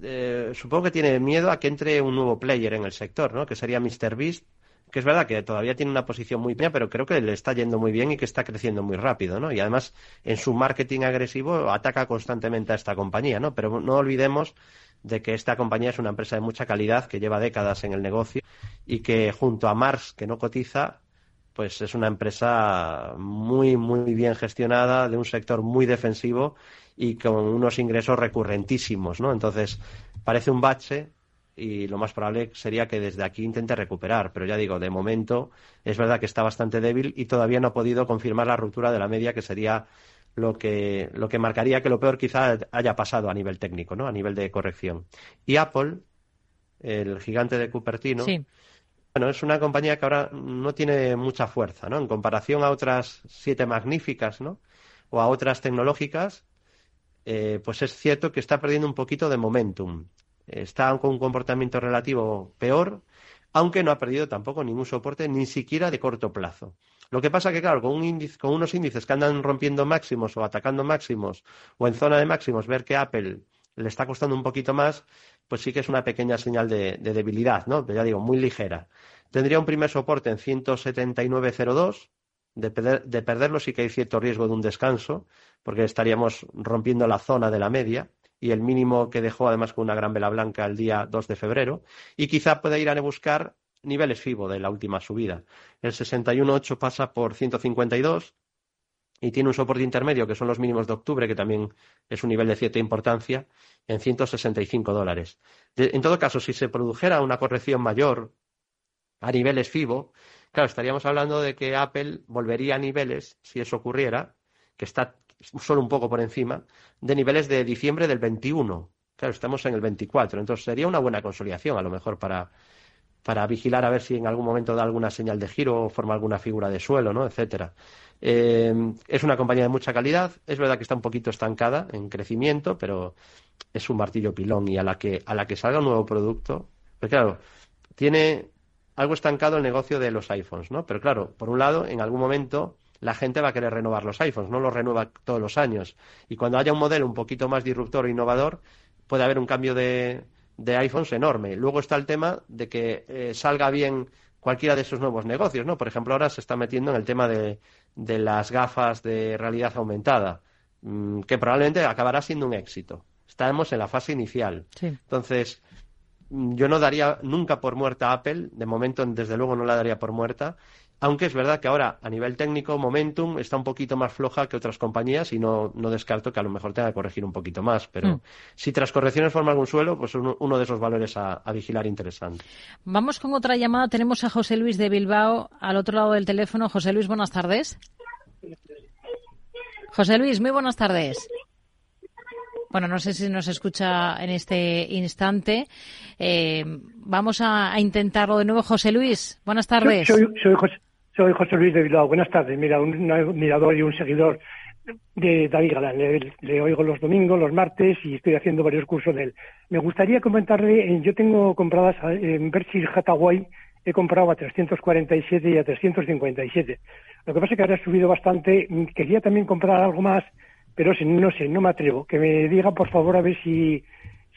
eh, supongo que tiene miedo a que entre un nuevo player en el sector, ¿no? que sería MrBeast que es verdad que todavía tiene una posición muy pequeña, pero creo que le está yendo muy bien y que está creciendo muy rápido, ¿no? Y además, en su marketing agresivo, ataca constantemente a esta compañía, ¿no? Pero no olvidemos de que esta compañía es una empresa de mucha calidad que lleva décadas en el negocio y que junto a Mars, que no cotiza, pues es una empresa muy, muy bien gestionada, de un sector muy defensivo y con unos ingresos recurrentísimos, ¿no? Entonces, parece un bache, y lo más probable sería que desde aquí intente recuperar. Pero ya digo, de momento es verdad que está bastante débil y todavía no ha podido confirmar la ruptura de la media, que sería lo que, lo que marcaría que lo peor quizá haya pasado a nivel técnico, ¿no? a nivel de corrección. Y Apple, el gigante de Cupertino, bueno, es una compañía que ahora no tiene mucha fuerza, ¿no? En comparación a otras siete magníficas, ¿no? O a otras tecnológicas, eh, pues es cierto que está perdiendo un poquito de momentum está con un comportamiento relativo peor, aunque no ha perdido tampoco ningún soporte, ni siquiera de corto plazo. Lo que pasa que, claro, con, un con unos índices que andan rompiendo máximos o atacando máximos o en zona de máximos, ver que Apple le está costando un poquito más, pues sí que es una pequeña señal de, debilidad, ¿no? Ya digo, muy ligera. Tendría un primer soporte en 179.02. De, de perderlo sí que hay cierto riesgo de un descanso, porque estaríamos rompiendo la zona de la media y el mínimo que dejó además con una gran vela blanca el día 2 de febrero, y quizá pueda ir a buscar niveles FIBO de la última subida. El 61.8 pasa por 152 y tiene un soporte intermedio que son los mínimos de octubre, que también es un nivel de cierta importancia, en 165 dólares. en todo caso, si se produjera una corrección mayor a niveles FIBO, claro, estaríamos hablando de que Apple volvería a niveles, si eso ocurriera, que está solo un poco por encima, de niveles de diciembre del 21. Claro, estamos en el 24, entonces sería una buena consolidación a lo mejor para, para vigilar a ver si en algún momento da alguna señal de giro o forma alguna figura de suelo, ¿no? etcétera. Eh, es una compañía de mucha calidad, es verdad que está un poquito estancada en crecimiento, pero es un martillo pilón y a la que, a la que salga un nuevo producto, pues claro, tiene algo estancado el negocio de los iPhones, ¿no? Pero claro, por un lado, en algún momento la gente va a querer renovar los iPhones, no los renueva todos los años. Y cuando haya un modelo un poquito más disruptor o innovador, puede haber un cambio de, de iPhones enorme. Luego está el tema de que eh, salga bien cualquiera de esos nuevos negocios, ¿no? Por ejemplo, ahora se está metiendo en el tema de, de las gafas de realidad aumentada, mm, que probablemente acabará siendo un éxito. Estamos en la fase inicial. Entonces, mm, yo no daría nunca por muerta a Apple, de momento desde luego no la daría por muerta, aunque es verdad que ahora, a nivel técnico, Momentum está un poquito más floja que otras compañías y no, no descarto que a lo mejor tenga que corregir un poquito más. Pero mm. si tras correcciones forma algún suelo, pues uno, uno de esos valores a, a, vigilar interesante. Vamos con otra llamada. Tenemos a José Luis de Bilbao al otro lado del teléfono. José Luis, buenas tardes. José Luis, muy buenas tardes. Bueno, no sé si nos escucha en este instante. Eh, vamos a, a, intentarlo de nuevo. José Luis, buenas tardes. Soy, soy, José, soy, José, Luis de Bilbao. Buenas tardes. Mira, un admirador y un seguidor de David Galán. Le, oigo los domingos, los martes y estoy haciendo varios cursos de él. Me gustaría comentarle, eh, yo tengo compradas en Berkshire Hathaway, he comprado a 347 y a 357. Lo que pasa es que ahora ha subido bastante. Quería también comprar algo más pero no sé, no me atrevo. Que me diga, por favor, a ver si,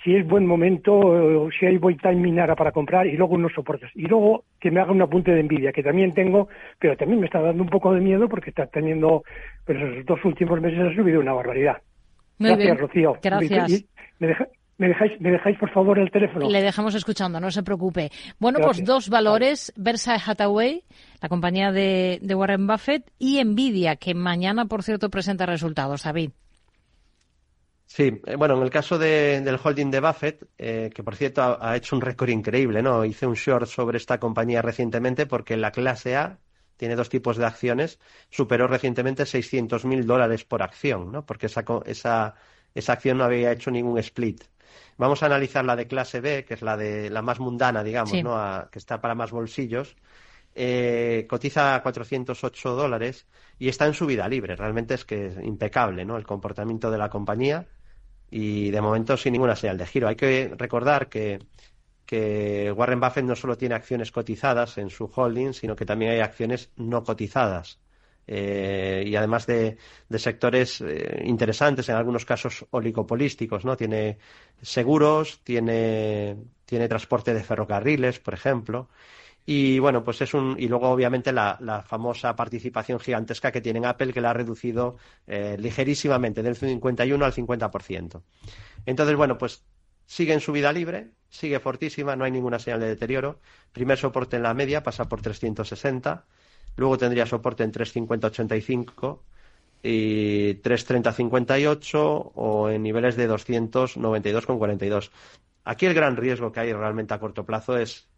si es buen momento o si hay buen timing ahora para comprar y luego unos soportes. Y luego que me haga un apunte de envidia, que también tengo, pero también me está dando un poco de miedo porque está teniendo, pues esos dos últimos meses ha subido una barbaridad. Muy Gracias, bien. Rocío. Gracias. ¿Me, deja, me, dejáis, ¿Me dejáis, por favor, el teléfono? Le dejamos escuchando, no se preocupe. Bueno, Gracias. pues dos valores, Versailles Hathaway, la compañía de, de Warren Buffett, y Nvidia, que mañana, por cierto, presenta resultados. David. Sí, bueno, en el caso de, del holding de Buffett, eh, que por cierto ha, ha, hecho un récord increíble, ¿no? Hice un short sobre esta compañía recientemente porque la clase A tiene dos tipos de acciones, superó recientemente 600 mil dólares por acción, ¿no? Porque esa, esa, esa acción no había hecho ningún split. Vamos a analizar la de clase B, que es la de la más mundana, digamos, sí. ¿no? A, que está para más bolsillos. Eh, cotiza a 408 dólares y está en subida libre. Realmente es que es impecable, ¿no? El comportamiento de la compañía y de momento sin ninguna señal de giro. Hay que recordar que, que Warren Buffett no solo tiene acciones cotizadas en su holding, sino que también hay acciones no cotizadas. Eh, y además de, de sectores eh, interesantes, en algunos casos oligopolísticos, ¿no? Tiene seguros, tiene, tiene transporte de ferrocarriles, por ejemplo. Y bueno, pues es un. Y luego, obviamente, la, la famosa participación gigantesca que tiene en Apple, que la ha reducido eh, ligerísimamente, del 51 al 50%. Entonces, bueno, pues sigue en su vida libre, sigue fortísima, no hay ninguna señal de deterioro. Primer soporte en la media pasa por 360, luego tendría soporte en 350-85 y 330-58 o en niveles de 292,42. Aquí el gran riesgo que hay realmente a corto plazo es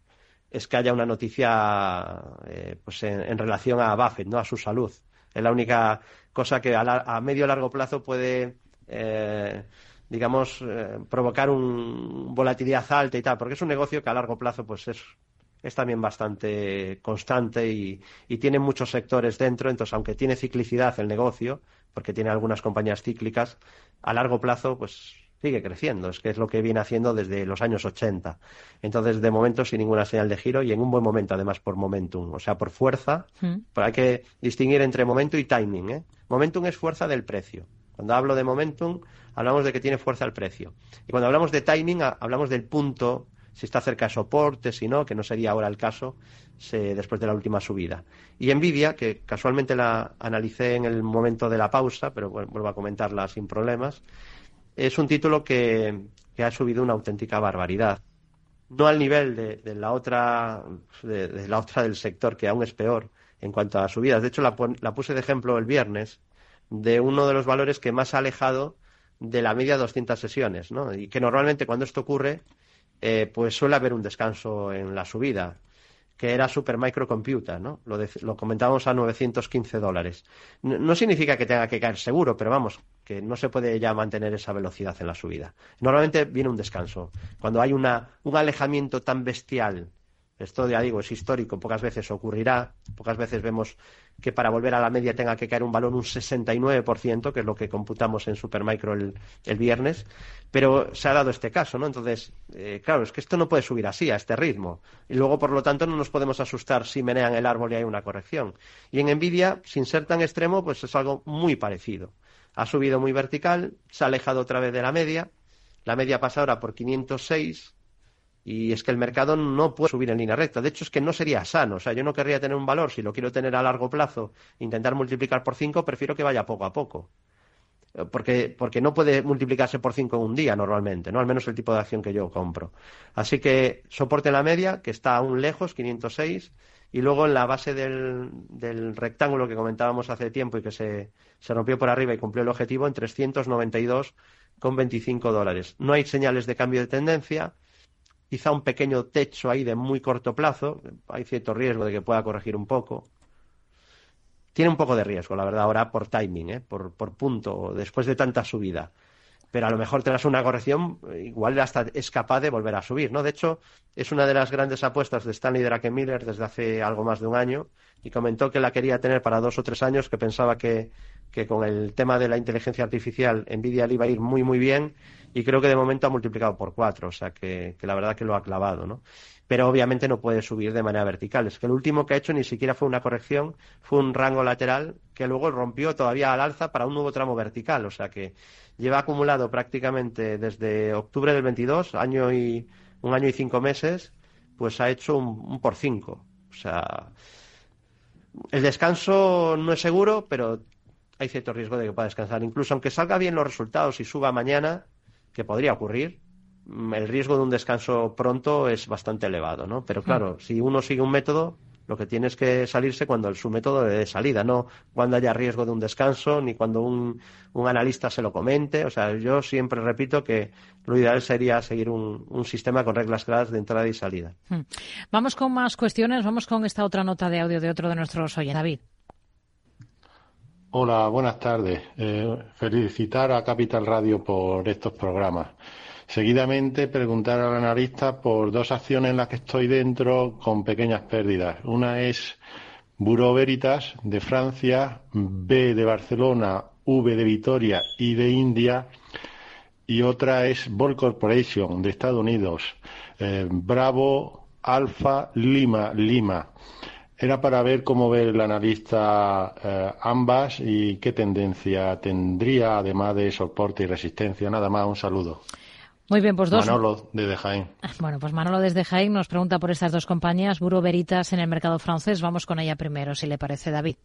es que haya una noticia eh, pues en, relación a Buffett, ¿no? a su salud. Es la única cosa que a, la, a medio largo plazo puede, eh, digamos, eh, provocar una volatilidad alta y tal, porque es un negocio que a largo plazo pues es, es también bastante constante y, y, tiene muchos sectores dentro, entonces aunque tiene ciclicidad el negocio, porque tiene algunas compañías cíclicas, a largo plazo pues sigue creciendo, es que es lo que viene haciendo desde los años 80. Entonces, de momento, sin ninguna señal de giro y en un buen momento, además, por momentum, o sea, por fuerza. Mm. Pero hay que distinguir entre momentum y timing. ¿eh? Momentum es fuerza del precio. Cuando hablo de momentum, hablamos de que tiene fuerza el precio. Y cuando hablamos de timing, hablamos del punto, si está cerca de soporte, si no, que no sería ahora el caso se, después de la última subida. Y Nvidia, que casualmente la analicé en el momento de la pausa, pero bueno, vuelvo a comentarla sin problemas, es un título que, ha subido una auténtica barbaridad. No al nivel de, de la otra de, la otra del sector, que aún es peor en cuanto a subidas. De hecho, la, la, puse de ejemplo el viernes de uno de los valores que más ha alejado de la media de 200 sesiones, ¿no? Y que normalmente cuando esto ocurre, eh, pues suele haber un descanso en la subida que era Super Microcomputer, ¿no? Lo, de, lo comentábamos a 915 dólares. No, no, significa que tenga que caer seguro, pero vamos, que no se puede ya mantener esa velocidad en la subida. Normalmente viene un descanso. Cuando hay una, un alejamiento tan bestial Esto, ya digo, es histórico, pocas veces ocurrirá, pocas veces vemos que para volver a la media tenga que caer un valor un 69%, que es lo que computamos en Supermicro el, el viernes, pero se ha dado este caso, ¿no? Entonces, eh, claro, es que esto no puede subir así, a este ritmo. Y luego, por lo tanto, no nos podemos asustar si menean el árbol y hay una corrección. Y en Nvidia, sin ser tan extremo, pues es algo muy parecido. Ha subido muy vertical, se ha alejado otra vez de la media, la media pasa ahora por 506, y es que el mercado no puede subir en línea recta. De hecho, es que no sería sano. O sea, yo no querría tener un valor, si lo quiero tener a largo plazo, intentar multiplicar por 5, prefiero que vaya poco a poco. Eh, porque, porque no puede multiplicarse por 5 en un día normalmente, ¿no? Al menos el tipo de acción que yo compro. Así que soporte la media, que está aún lejos, 506, y luego en la base del, del rectángulo que comentábamos hace tiempo y que se, se rompió por arriba y cumplió el objetivo en 392,25 dólares. No hay señales de cambio de tendencia quizá un pequeño techo ahí de muy corto plazo, hay cierto riesgo de que pueda corregir un poco. Tiene un poco de riesgo, la verdad, ahora por timing, ¿eh? por, por punto, después de tanta subida. Pero a lo mejor tras una corrección, igual hasta es capaz de volver a subir, ¿no? De hecho, es una de las grandes apuestas de Stanley Druckenmiller desde hace algo más de un año y comentó que la quería tener para dos o tres años, que pensaba que, que con el tema de la inteligencia artificial Nvidia le iba a ir muy, muy bien y creo que de momento ha multiplicado por cuatro, o sea que, la verdad que lo ha clavado, ¿no? Pero obviamente no puede subir de manera vertical. Es que el último que ha hecho ni siquiera fue una corrección, fue un rango lateral que luego rompió todavía al alza para un nuevo tramo vertical, o sea que lleva acumulado prácticamente desde octubre del 22, año y un año y cinco meses, pues ha hecho un, un por cinco, o sea el descanso no es seguro, pero hay cierto riesgo de que pueda descansar. Incluso aunque salga bien los resultados y suba mañana, que podría ocurrir, mm, el riesgo de un descanso pronto es bastante elevado, ¿no? Pero claro, mm. si uno sigue un método, lo que tiene es que salirse cuando el, su método de salida, no cuando haya riesgo de un descanso, ni cuando un, un analista se lo comente. O sea, yo siempre repito que lo ideal sería seguir un, un, sistema con reglas claras de entrada y salida. Mm. Vamos con más cuestiones, vamos con esta otra nota de audio de otro de nuestros oyentes, David. Hola, buenas tardes. Eh, felicitar a Capital Radio por estos programas. Seguidamente, preguntar al analista por dos acciones en las que estoy dentro con pequeñas pérdidas. Una es Bureau Veritas de Francia, B de Barcelona, V de Vitoria y de India. Y otra es Ball Corporation de Estados Unidos, eh, Bravo, Alfa, Lima, Lima. Era para ver cómo ve el analista eh, ambas y qué tendencia tendría, además de soporte y resistencia. Nada más, un saludo. Muy bien, pues dos. Manolo desde Jaén. [LAUGHS] Bueno, pues Manolo desde Jaén nos pregunta por estas dos compañías, Buro Veritas en el mercado francés. Vamos con ella primero, si le parece, David.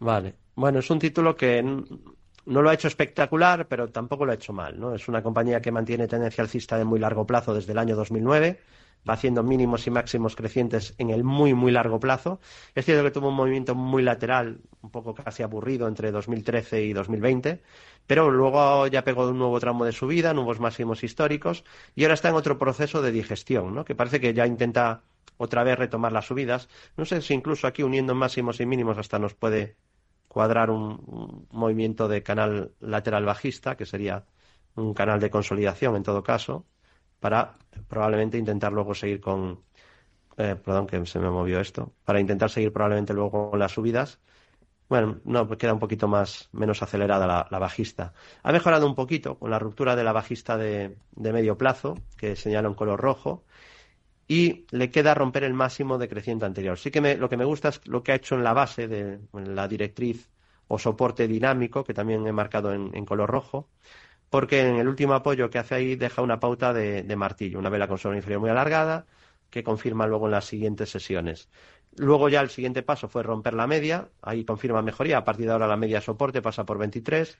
Vale. Bueno, es un título que no lo ha hecho espectacular, pero tampoco lo ha hecho mal. ¿no? Es una compañía que mantiene tendencia alcista de muy largo plazo desde el año 2009 va haciendo mínimos y máximos crecientes en el muy, muy largo plazo. Es cierto que tuvo un movimiento muy lateral, un poco casi aburrido entre 2013 y 2020, pero luego ya pegó un nuevo tramo de subida, nuevos máximos históricos, y ahora está en otro proceso de digestión, ¿no? que parece que ya intenta otra vez retomar las subidas. No sé si incluso aquí uniendo máximos y mínimos hasta nos puede cuadrar un, un movimiento de canal lateral bajista, que sería un canal de consolidación en todo caso para probablemente intentar luego seguir con, eh, perdón que se me movió esto, para intentar seguir probablemente luego con las subidas. Bueno, no, queda un poquito más, menos acelerada la, bajista. Ha mejorado un poquito con la ruptura de la bajista de, medio plazo, que señala en color rojo, y le queda romper el máximo decreciente anterior. Sí que me, lo que me gusta es lo que ha hecho en la base de la directriz o soporte dinámico, que también he marcado en color rojo, porque en el último apoyo que hace ahí deja una pauta de, martillo, una vela con sola inferior muy alargada, que confirma luego en las siguientes sesiones. Luego ya el siguiente paso fue romper la media, ahí confirma mejoría, a partir de ahora la media soporte pasa por 23,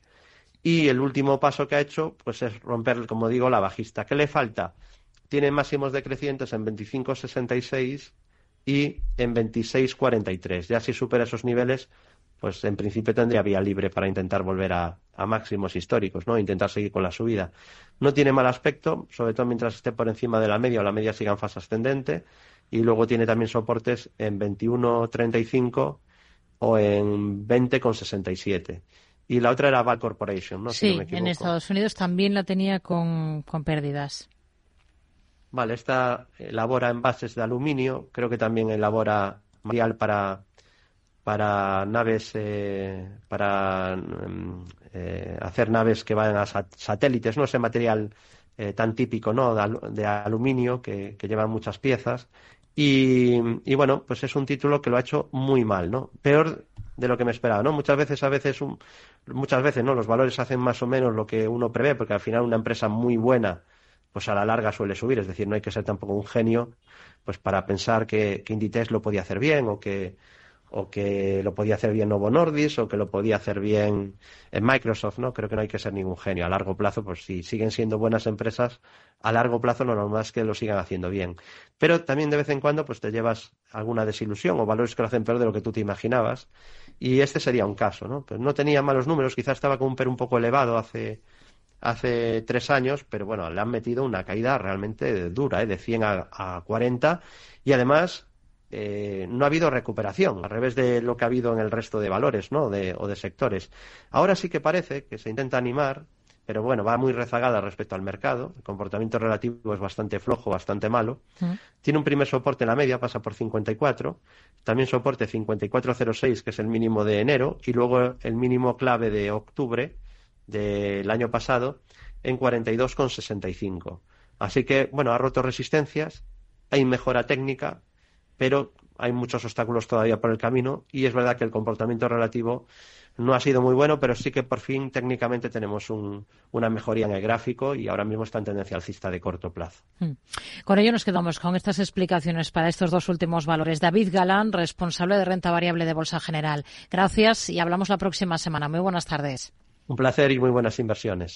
y el último paso que ha hecho pues es romper, como digo, la bajista. ¿Qué le falta? Tiene máximos decrecientes en 25.66 y en 26.43. Ya si supera esos niveles, pues en principio tendría vía libre para intentar volver a, máximos históricos, ¿no? Intentar seguir con la subida. No tiene mal aspecto, sobre todo mientras esté por encima de la media o la media siga en fase ascendente. Y luego tiene también soportes en 21.35 o en 20.67. Y la otra era Val Corporation, ¿no? Sí, en Estados Unidos también la tenía con, con pérdidas. Vale, esta elabora envases de aluminio, creo que también elabora material para, para naves, eh, para mm, eh, hacer naves que vayan a satélites, no ese material eh, tan típico ¿no? de, aluminio que, que, llevan muchas piezas. Y, y, bueno, pues es un título que lo ha hecho muy mal, ¿no? Peor de lo que me esperaba, ¿no? Muchas veces, a veces, muchas veces, ¿no? Los valores hacen más o menos lo que uno prevé, porque al final una empresa muy buena, pues a la larga suele subir, es decir, no hay que ser tampoco un genio, pues para pensar que, que Inditex lo podía hacer bien o que, o que lo podía hacer bien Novo Nordis o que lo podía hacer bien en Microsoft, ¿no? Creo que no hay que ser ningún genio. A largo plazo, pues si siguen siendo buenas empresas, a largo plazo lo normal es que lo sigan haciendo bien. Pero también de vez en cuando, pues te llevas alguna desilusión o valores que lo hacen peor de lo que tú te imaginabas. Y este sería un caso, ¿no? Pues no tenía malos números, quizás estaba con un PER un poco elevado hace, hace tres años, pero bueno, le han metido una caída realmente dura, ¿eh? de 100 a, a 40. Y además, eh, no ha habido recuperación, al revés de lo que ha habido en el resto de valores ¿no? o de sectores. Ahora sí que parece que se intenta animar, pero bueno, va muy rezagada respecto al mercado. El comportamiento relativo es bastante flojo, bastante malo. Mm. Tiene un primer soporte en la media, pasa por 54. También soporte 54.06, que es el mínimo de enero, y luego el mínimo clave de octubre del año pasado en 42,65. Así que, bueno, ha roto resistencias, hay mejora técnica, pero hay muchos obstáculos todavía por el camino y es verdad que el comportamiento relativo no ha sido muy bueno, pero sí que por fin técnicamente tenemos una mejoría en el gráfico y ahora mismo está en tendencia alcista de corto plazo. Hmm. Con ello nos quedamos con estas explicaciones para estos dos últimos valores. David Galán, responsable de renta variable de Bolsa General. Gracias y hablamos la próxima semana. Muy buenas tardes. Un placer y muy buenas inversiones.